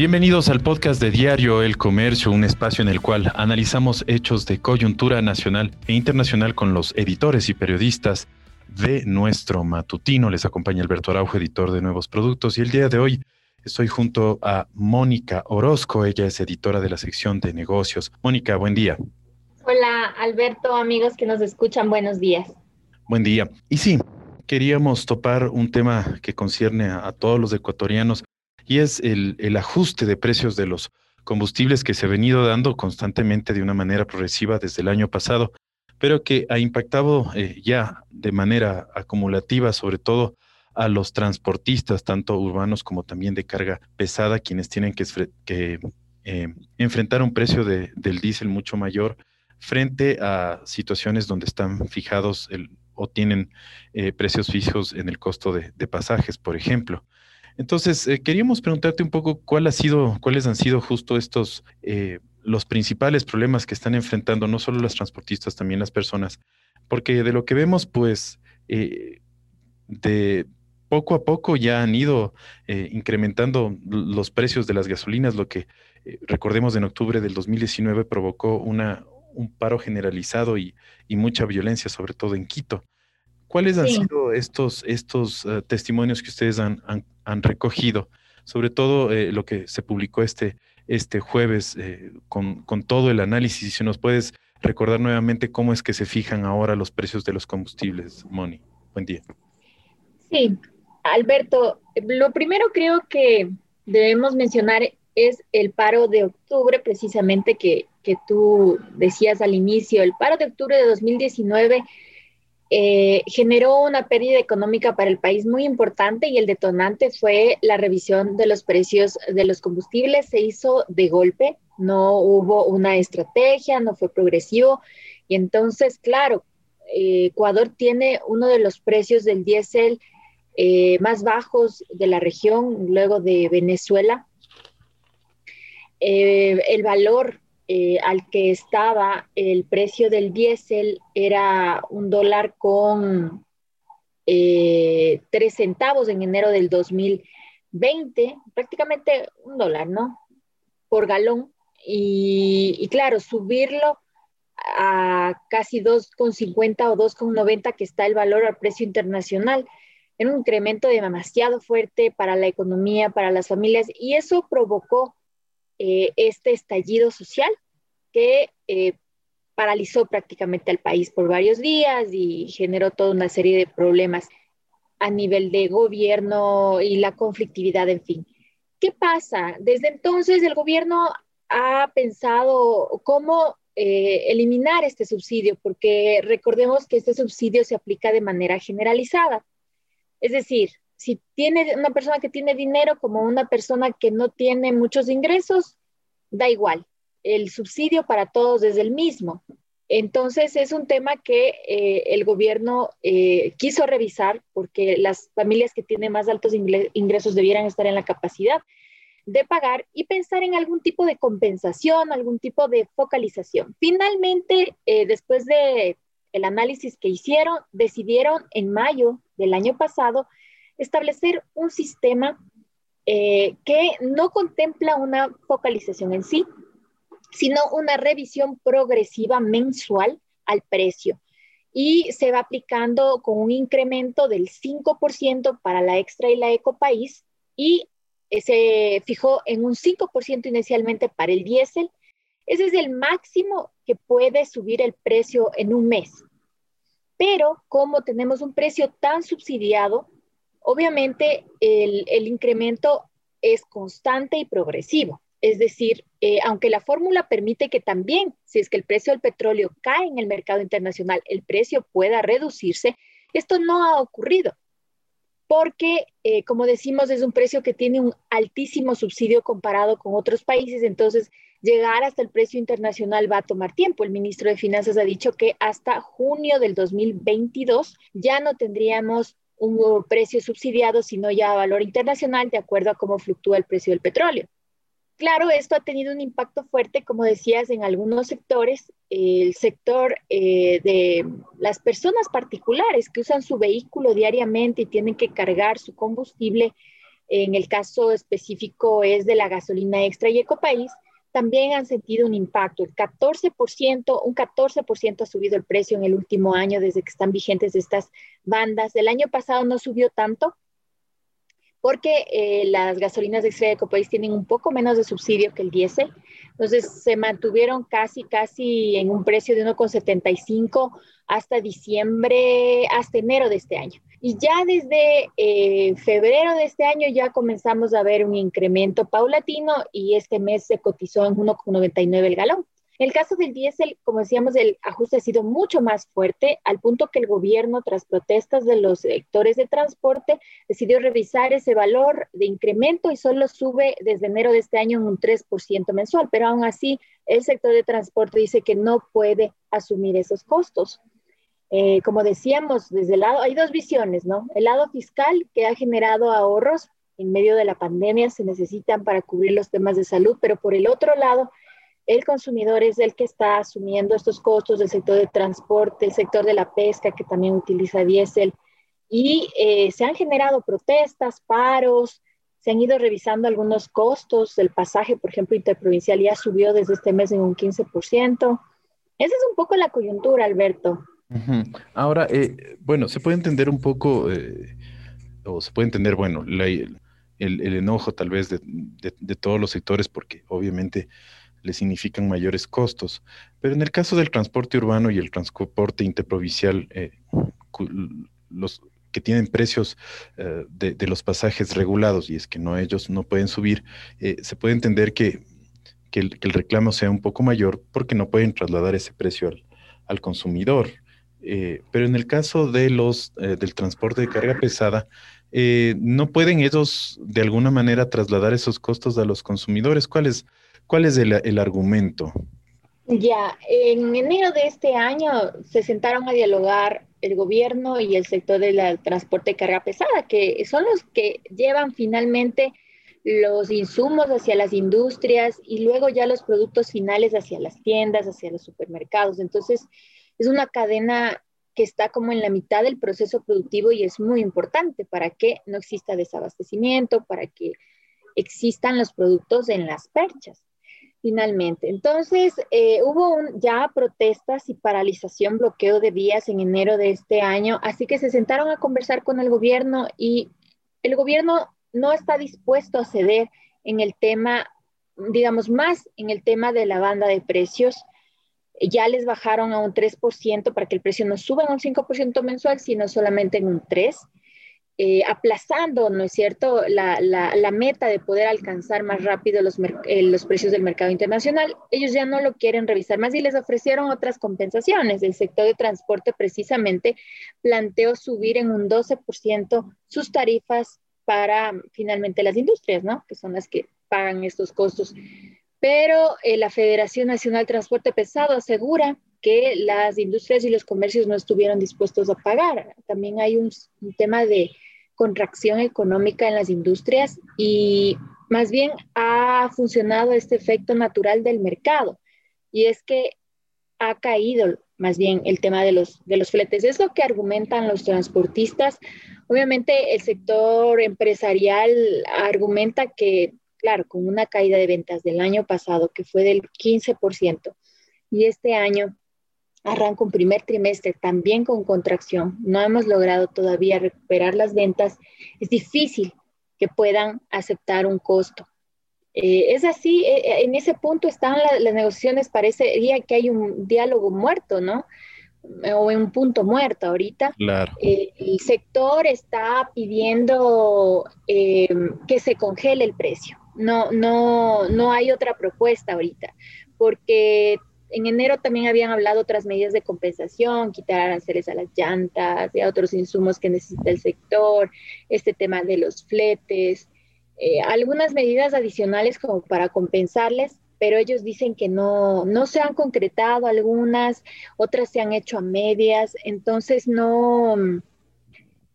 Bienvenidos al podcast de Diario El Comercio, un espacio en el cual analizamos hechos de coyuntura nacional e internacional con los editores y periodistas de nuestro matutino. Les acompaña Alberto Araujo, editor de Nuevos Productos, y el día de hoy estoy junto a Mónica Orozco, ella es editora de la sección de negocios. Mónica, buen día. Hola Alberto, amigos que nos escuchan, buenos días. Buen día. Y sí, queríamos topar un tema que concierne a, todos los ecuatorianos y es el, ajuste de precios de los combustibles que se ha venido dando constantemente de una manera progresiva desde el año pasado, pero que ha impactado eh, ya de manera acumulativa, sobre todo a los transportistas, tanto urbanos como también de carga pesada, quienes tienen que, eh, enfrentar un precio del diésel mucho mayor frente a situaciones donde están fijados o tienen eh, precios fijos en el costo de pasajes, por ejemplo. Entonces, eh, queríamos preguntarte un poco cuál ha sido, cuáles han sido justo estos, eh, los principales problemas que están enfrentando no solo los transportistas, también las personas, porque de lo que vemos, pues, eh, de poco a poco ya han ido incrementando los precios de las gasolinas, lo que recordemos en octubre del 2019 provocó una, un paro generalizado y, y mucha violencia, sobre todo en Quito. ¿Cuáles han sido estos, estos testimonios que ustedes han, han, recogido? Sobre todo eh, lo que se publicó este, este jueves eh, con, con, todo el análisis. Si nos puedes recordar nuevamente cómo es que se fijan ahora los precios de los combustibles, Moni. Buen día. Sí, Alberto, lo primero creo que debemos mencionar es el paro de octubre, precisamente que, que tú decías al inicio. El paro de octubre de 2019 eh, generó una pérdida económica para el país muy importante y el detonante fue la revisión de los precios de los combustibles. Se hizo de golpe, no hubo una estrategia, no fue progresivo. Y entonces, claro, eh, Ecuador tiene uno de los precios del diésel eh, más bajos de la región, luego de Venezuela. el valor eh, al que estaba el precio del diésel era un dólar con eh, tres centavos en enero del 2020, prácticamente un dólar, ¿no? Por galón. Y, claro, subirlo a casi 2,50 o 2,90 que está el valor al precio internacional, era un incremento demasiado fuerte para la economía, para las familias, y eso provocó eh, este estallido social que eh, paralizó prácticamente al país por varios días y generó toda una serie de problemas a nivel de gobierno y la conflictividad, en fin. ¿Qué pasa? Desde entonces el gobierno ha pensado cómo eh, eliminar este subsidio, porque recordemos que este subsidio se aplica de manera generalizada. Es decir, si tiene una persona que tiene dinero como una persona que no tiene muchos ingresos, da igual, el subsidio para todos es el mismo. Entonces es un tema que eh, el gobierno eh, quiso revisar porque las familias que tienen más altos ingresos debieran estar en la capacidad de pagar y pensar en algún tipo de compensación, algún tipo de focalización. Finalmente, eh, después de el análisis que hicieron, decidieron en mayo del año pasado establecer un sistema eh, que no contempla una focalización en sí, sino una revisión progresiva mensual al precio y se va aplicando con un incremento del 5% para la extra y la eco país y eh, se fijó en un 5% inicialmente para el diésel. Ese es el máximo que puede subir el precio en un mes. Pero como tenemos un precio tan subsidiado, Obviamente, el, incremento es constante y progresivo. Es decir, eh, aunque la fórmula permite que también, si es que el precio del petróleo cae en el mercado internacional, el precio pueda reducirse, esto no ha ocurrido, porque, eh, como decimos, es un precio que tiene un altísimo subsidio comparado con otros países, entonces llegar hasta el precio internacional va a tomar tiempo. El ministro de Finanzas ha dicho que hasta junio del 2022 ya no tendríamos un precio subsidiado, sino ya a valor internacional, de acuerdo a cómo fluctúa el precio del petróleo. Claro, esto ha tenido un impacto fuerte, como decías, en algunos sectores. El sector eh, de las personas particulares que usan su vehículo diariamente y tienen que cargar su combustible, en el caso específico es de la gasolina extra y Ecopaís, también han sentido un impacto. El 14%, un 14% ha subido el precio en el último año desde que están vigentes estas bandas. El año pasado no subió tanto porque eh, las gasolinas de extra de Ecopaís tienen un poco menos de subsidio que el diésel. Entonces se mantuvieron casi, casi en un precio de 1,75 hasta diciembre, hasta enero de este año. Y ya desde eh, febrero de este año ya comenzamos a ver un incremento paulatino y este mes se cotizó en 1,99 el galón. En el caso del diésel, como decíamos, el ajuste ha sido mucho más fuerte, al punto que el gobierno, tras protestas de los sectores de transporte, decidió revisar ese valor de incremento y solo sube desde enero de este año en un 3% mensual, pero aún así el sector de transporte dice que no puede asumir esos costos. Eh, como decíamos, desde el lado, hay dos visiones, ¿no? El lado fiscal que ha generado ahorros en medio de la pandemia, se necesitan para cubrir los temas de salud, pero por el otro lado, el consumidor es el que está asumiendo estos costos del sector de transporte, el sector de la pesca que también utiliza diésel y eh, se han generado protestas, paros, se han ido revisando algunos costos, el pasaje, por ejemplo, interprovincial ya subió desde este mes en un 15%. Esa es un poco la coyuntura, Alberto. Ahora, eh, bueno, se puede entender un poco, eh, o se puede entender, bueno, el, enojo tal vez de todos los sectores, porque obviamente le significan mayores costos. Pero en el caso del transporte urbano y el transporte interprovincial, eh, los que tienen precios eh, de, los pasajes regulados, y es que no ellos no pueden subir, se puede entender que, el, reclamo sea un poco mayor porque no pueden trasladar ese precio al, consumidor. Pero en el caso de los, del transporte de carga pesada, no pueden ellos de alguna manera trasladar esos costos a los consumidores. ¿Cuál es, ¿Cuál es el, argumento? Ya, en enero de este año se sentaron a dialogar el gobierno y el sector del transporte de carga pesada, que son los que llevan finalmente los insumos hacia las industrias y luego ya los productos finales hacia las tiendas, hacia los supermercados. Entonces, es una cadena que está como en la mitad del proceso productivo y es muy importante para que no exista desabastecimiento, para que existan los productos en las perchas finalmente. Entonces, eh, hubo ya protestas y paralización, bloqueo de vías en enero de este año, así que se sentaron a conversar con el gobierno y el gobierno no está dispuesto a ceder en el tema, digamos, más en el tema de la banda de precios. Ya les bajaron a un 3% para que el precio no suba en un 5% mensual, sino solamente en un 3%. Eh, aplazando, ¿no es cierto?, la, la, meta de poder alcanzar más rápido los, eh, los precios del mercado internacional. Ellos ya no lo quieren revisar más y les ofrecieron otras compensaciones. El sector de transporte precisamente planteó subir en un 12% sus tarifas para finalmente las industrias, ¿no?, que son las que pagan estos costos. Pero eh, la Federación Nacional de Transporte Pesado asegura que las industrias y los comercios no estuvieron dispuestos a pagar. También hay un tema de contracción económica en las industrias y más bien ha funcionado este efecto natural del mercado y es que ha caído más bien el tema de los, de los fletes. Es lo que argumentan los transportistas. Obviamente el sector empresarial argumenta que, claro, con una caída de ventas del año pasado que fue del 15% y este año arranca un primer trimestre también con contracción, no hemos logrado todavía recuperar las ventas, es difícil que puedan aceptar un costo. Eh, es así, eh, eh, en ese punto están las negociaciones, parecería que hay un diálogo muerto, ¿no? O en un punto muerto ahorita. Claro. el sector está pidiendo que se congele el precio. No, no, no hay otra propuesta ahorita, porque en enero también habían hablado otras medidas de compensación, quitar aranceles a las llantas, y a otros insumos que necesita el sector, este tema de los fletes, eh, algunas medidas adicionales como para compensarles, pero ellos dicen que no, no se han concretado algunas, otras se han hecho a medias, entonces no,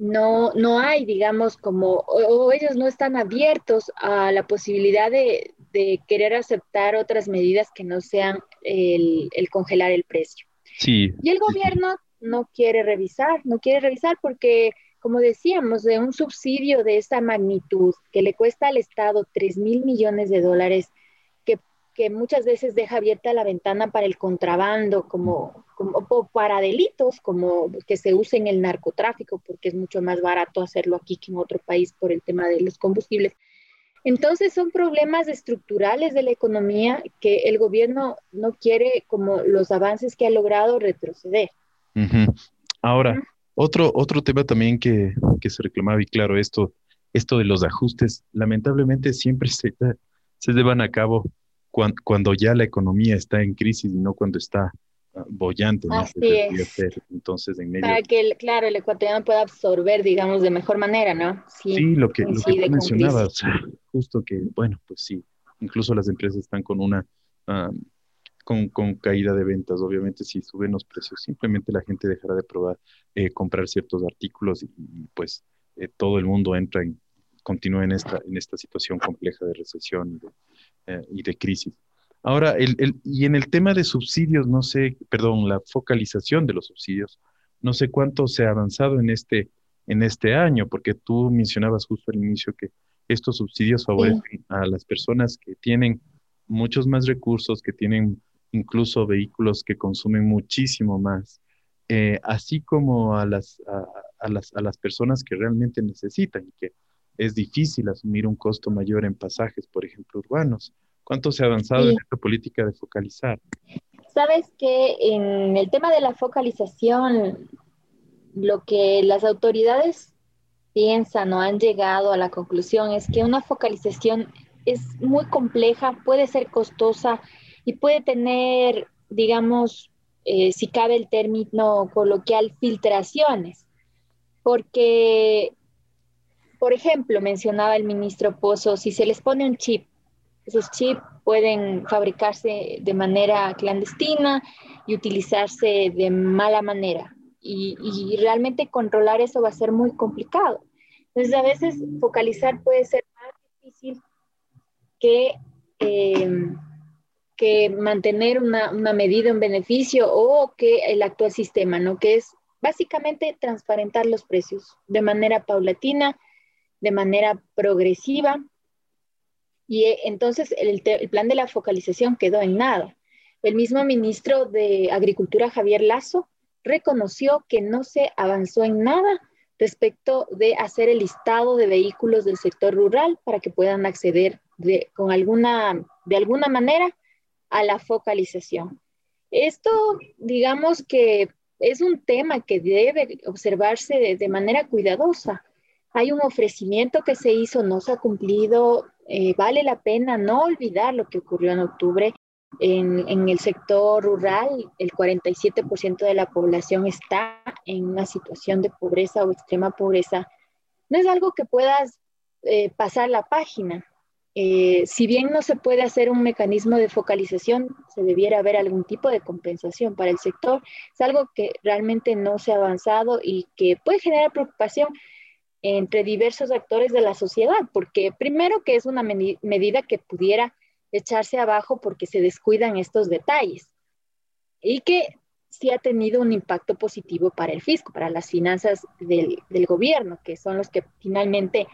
no, no hay, digamos, como, o ellos no están abiertos a la posibilidad de, de querer aceptar otras medidas que no sean el, congelar el precio. Sí. Y el gobierno no quiere revisar, no quiere revisar porque como decíamos, de un subsidio de esta magnitud que le cuesta al Estado 3 mil millones de dólares, que, que, muchas veces deja abierta la ventana para el contrabando, como, como para delitos, como que se use en el narcotráfico, porque es mucho más barato hacerlo aquí que en otro país por el tema de los combustibles. Entonces son problemas estructurales de la economía que el gobierno no quiere, como los avances que ha logrado, retroceder. Ahora, otro, otro tema también que, se reclamaba, y claro, esto, esto de los ajustes, lamentablemente siempre se, se llevan a cabo cuando, ya la economía está en crisis y no cuando está bollante. Así es. Entonces, en medio... Para que, claro, el ecuatoriano pueda absorber, digamos, de mejor manera, ¿no? Sí, lo que, lo que mencionabas, justo que, bueno, pues sí, incluso las empresas están con una... Um, con, caída de ventas. Obviamente, si suben los precios, simplemente la gente dejará de probar eh, comprar ciertos artículos y, pues eh, todo el mundo entra en, continúa en esta, en esta situación compleja de recesión y de, eh, y de crisis. Ahora, el, el, y en el tema de subsidios, no sé, perdón, la focalización de los subsidios, no sé cuánto se ha avanzado en este, en este año, porque tú mencionabas justo al inicio que estos subsidios favorecen a las personas que tienen muchos más recursos, que tienen incluso vehículos que consumen muchísimo más, eh, así como a las, a, las, a las personas que realmente necesitan y que es difícil asumir un costo mayor en pasajes, por ejemplo, urbanos. ¿Cuánto se ha avanzado en esta política de focalizar? Sabes que en el tema de la focalización, lo que las autoridades piensan o han llegado a la conclusión es que una focalización es muy compleja, puede ser costosa y puede tener, digamos, eh, si cabe el término coloquial, filtraciones, porque, por ejemplo, mencionaba el ministro Pozo, si se les pone un chip, esos chips pueden fabricarse de manera clandestina y utilizarse de mala manera. Y, y, realmente controlar eso va a ser muy complicado. Entonces, a veces focalizar puede ser más difícil que eh, que mantener una, medida en beneficio o que el actual sistema, ¿no? Que es básicamente transparentar los precios de manera paulatina, de manera progresiva. Y eh, entonces el, plan de la focalización quedó en nada. El mismo ministro de Agricultura, Javier Lazo, reconoció que no se avanzó en nada respecto de hacer el listado de vehículos del sector rural para que puedan acceder de, con alguna, de alguna manera a la focalización. Esto, digamos que es un tema que debe observarse de, manera cuidadosa. Hay un ofrecimiento que se hizo, no se ha cumplido. Eh, vale la pena no olvidar lo que ocurrió en octubre. En, en el sector rural, el 47% de la población está en una situación de pobreza o extrema pobreza. No es algo que puedas eh, pasar la página. Eh, si bien no se puede hacer un mecanismo de focalización, se debiera haber algún tipo de compensación para el sector. Es algo que realmente no se ha avanzado y que puede generar preocupación entre diversos actores de la sociedad, porque primero que es una medida que pudiera echarse abajo porque se descuidan estos detalles y que sí ha tenido un impacto positivo para el fisco, para las finanzas del, gobierno, que son los que finalmente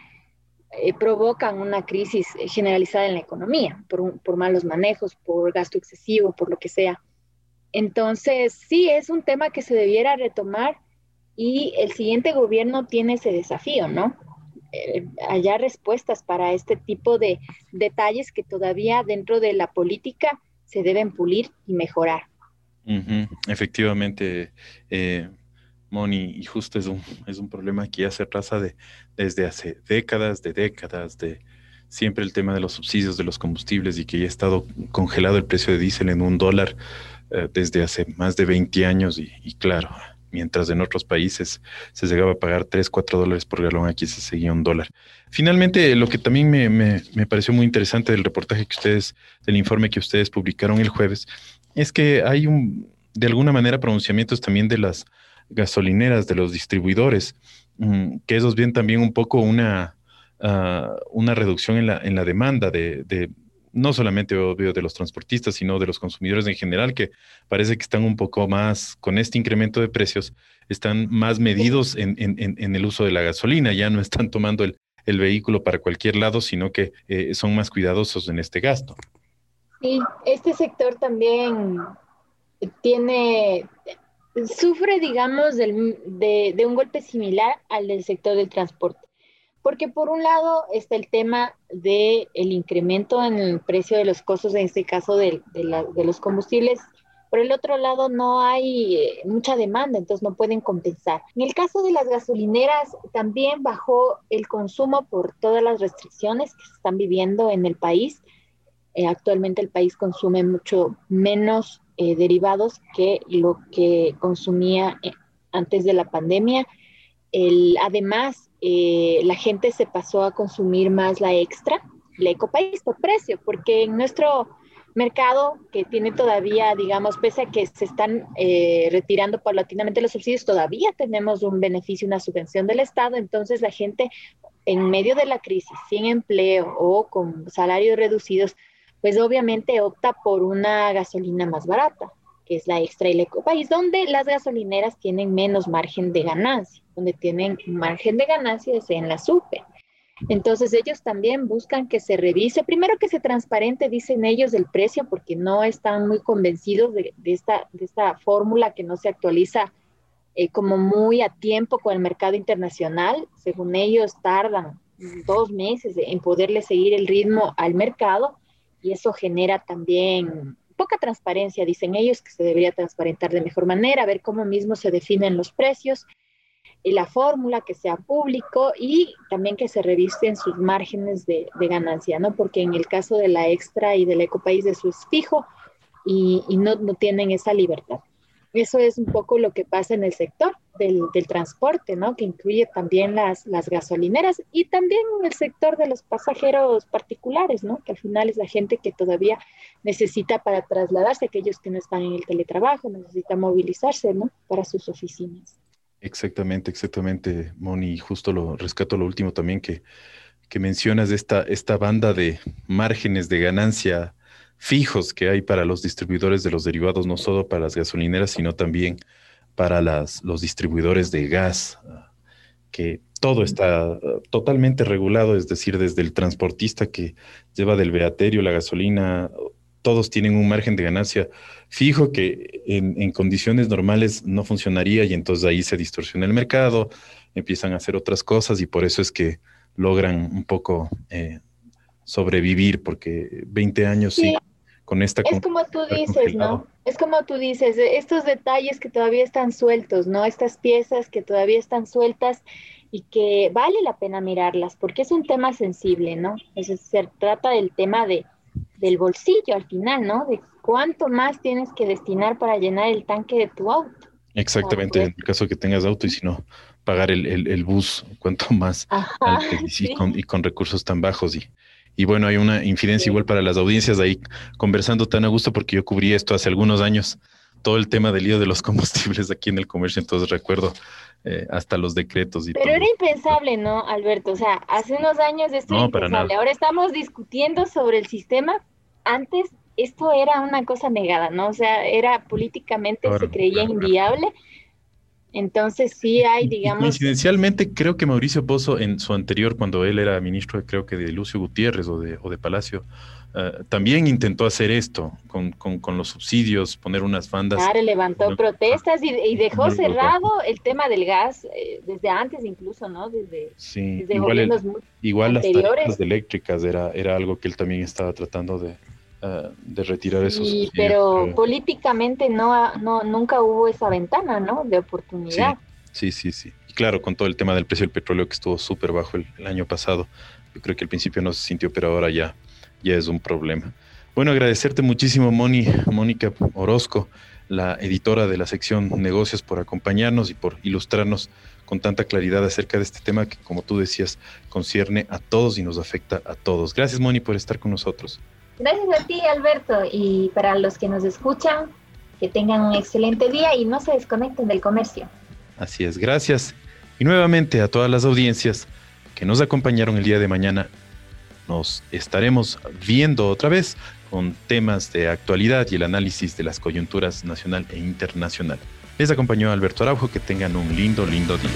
eh, provocan una crisis generalizada en la economía, por, malos manejos, por gasto excesivo, por lo que sea. Entonces, sí, es un tema que se debiera retomar y el siguiente gobierno tiene ese desafío, ¿no? Eh, hallar respuestas para este tipo de detalles que todavía dentro de la política se deben pulir y mejorar. Efectivamente, eh, Moni, y justo es un, es un problema que ya se traza de, desde hace décadas, de décadas, de siempre el tema de los subsidios de los combustibles y que ya ha estado congelado el precio de diésel en un dólar eh, desde hace más de 20 años y, claro, mientras en otros países se llegaba a pagar 3, 4 dólares por galón, aquí se seguía un dólar. Finalmente, lo que también me, me, me pareció muy interesante del reportaje que ustedes, del informe que ustedes publicaron el jueves, es que hay un, de alguna manera, pronunciamientos también de las gasolineras, de los distribuidores, mm, que esos bien también un poco una, ah, una reducción en la, en la demanda de, no solamente obvio de los transportistas, sino de los consumidores en general, que parece que están un poco más, con este incremento de precios, están más medidos en, el uso de la gasolina, ya no están tomando el, vehículo para cualquier lado, sino que eh, son más cuidadosos en este gasto. Sí, este sector también tiene, sufre, digamos, de, de, un golpe similar al del sector del transporte. Porque por un lado está el tema del el incremento en el precio de los costos, en este caso de, los combustibles. Por el otro lado no hay eh, mucha demanda, entonces no pueden compensar. En el caso de las gasolineras, también bajó el consumo por todas las restricciones que se están viviendo en el país. Eh, actualmente el país consume mucho menos eh, derivados que lo que consumía eh, antes de la pandemia. El, además, eh, la gente se pasó a consumir más la extra, la ecopaís por precio, porque en nuestro mercado que tiene todavía, digamos, pese a que se están retirando paulatinamente los subsidios, todavía tenemos un beneficio, una subvención del Estado, entonces la gente en medio de la crisis, sin empleo o con salarios reducidos, pues obviamente opta por una gasolina más barata, que es la extra y país, donde las gasolineras tienen menos margen de ganancia, donde tienen margen de ganancia es en la SUPE. Entonces ellos también buscan que se revise, primero que se transparente, dicen ellos, el precio, porque no están muy convencidos de, esta, de esta fórmula que no se actualiza eh, como muy a tiempo con el mercado internacional. Según ellos, tardan dos meses en poderle seguir el ritmo al mercado y eso genera también poca transparencia, dicen ellos, que se debería transparentar de mejor manera, ver cómo mismo se definen los precios y la fórmula, que sea público y también que se revisten sus márgenes de, ganancia, ¿no? Porque en el caso de la extra y del ecopaís eso es fijo y, no, no tienen esa libertad. Eso es un poco lo que pasa en el sector del, transporte, ¿no? Que incluye también las, gasolineras y también el sector de los pasajeros particulares, ¿no? Que al final es la gente que todavía necesita para trasladarse, aquellos que no están en el teletrabajo, necesitan movilizarse, ¿no? Para sus oficinas. Exactamente, exactamente, Moni. Justo lo rescato lo último también que, que mencionas esta, esta banda de márgenes de ganancia fijos que hay para los distribuidores de los derivados, no solo para las gasolineras, sino también para las, los distribuidores de gas, que todo está totalmente regulado, es decir, desde el transportista que lleva del beaterio la gasolina, todos tienen un margen de ganancia fijo que en, condiciones normales no funcionaría y entonces ahí se distorsiona el mercado, empiezan a hacer otras cosas y por eso es que logran un poco eh, sobrevivir, porque 20 años sí con esta... Es como tú dices, ¿no? Es como tú dices, estos detalles que todavía están sueltos, ¿no? Estas piezas que todavía están sueltas y que vale la pena mirarlas, porque es un tema sensible, ¿no? Es, se trata del tema de, del bolsillo al final, ¿no? De cuánto más tienes que destinar para llenar el tanque de tu auto. Exactamente, en el caso que tengas auto y si no, pagar el, el, bus, cuanto más y, con, y, con, recursos tan bajos y, y bueno, hay una infidencia igual para las audiencias ahí conversando tan a gusto porque yo cubrí esto hace algunos años, todo el tema del lío de los combustibles aquí en el comercio, entonces recuerdo eh, hasta los decretos y Pero era impensable, ¿no, Alberto? O sea, hace unos años esto era impensable. Ahora estamos discutiendo sobre el sistema. Antes esto era una cosa negada, ¿no? O sea, era políticamente, se creía inviable entonces sí hay, digamos... Coincidencialmente, creo que Mauricio Pozo en su anterior, cuando él era ministro, creo que de Lucio Gutiérrez o de, o de Palacio, eh, también intentó hacer esto con, con, los subsidios, poner unas bandas. Claro, levantó protestas y, dejó cerrado el tema del gas eh, desde antes incluso, ¿no? Desde, sí, igual, igual las tarifas eléctricas era, era algo que él también estaba tratando de, de retirar esos. Sí, pero políticamente no, no, nunca hubo esa ventana, ¿no? De oportunidad. Sí, sí, sí. Y claro, con todo el tema del precio del petróleo que estuvo súper bajo el, año pasado, yo creo que al principio no se sintió, pero ahora ya, ya es un problema. Bueno, agradecerte muchísimo, Moni, Mónica Orozco, la editora de la sección Negocios, por acompañarnos y por ilustrarnos con tanta claridad acerca de este tema que, como tú decías, concierne a todos y nos afecta a todos. Gracias, Moni, por estar con nosotros. Gracias a ti, Alberto, y para los que nos escuchan, que tengan un excelente día y no se desconecten del comercio. Así es, gracias. Y nuevamente a todas las audiencias que nos acompañaron el día de mañana. nos estaremos viendo otra vez con temas de actualidad y el análisis de las coyunturas nacional e internacional. Les acompañó Alberto Araujo, que tengan un lindo, lindo día.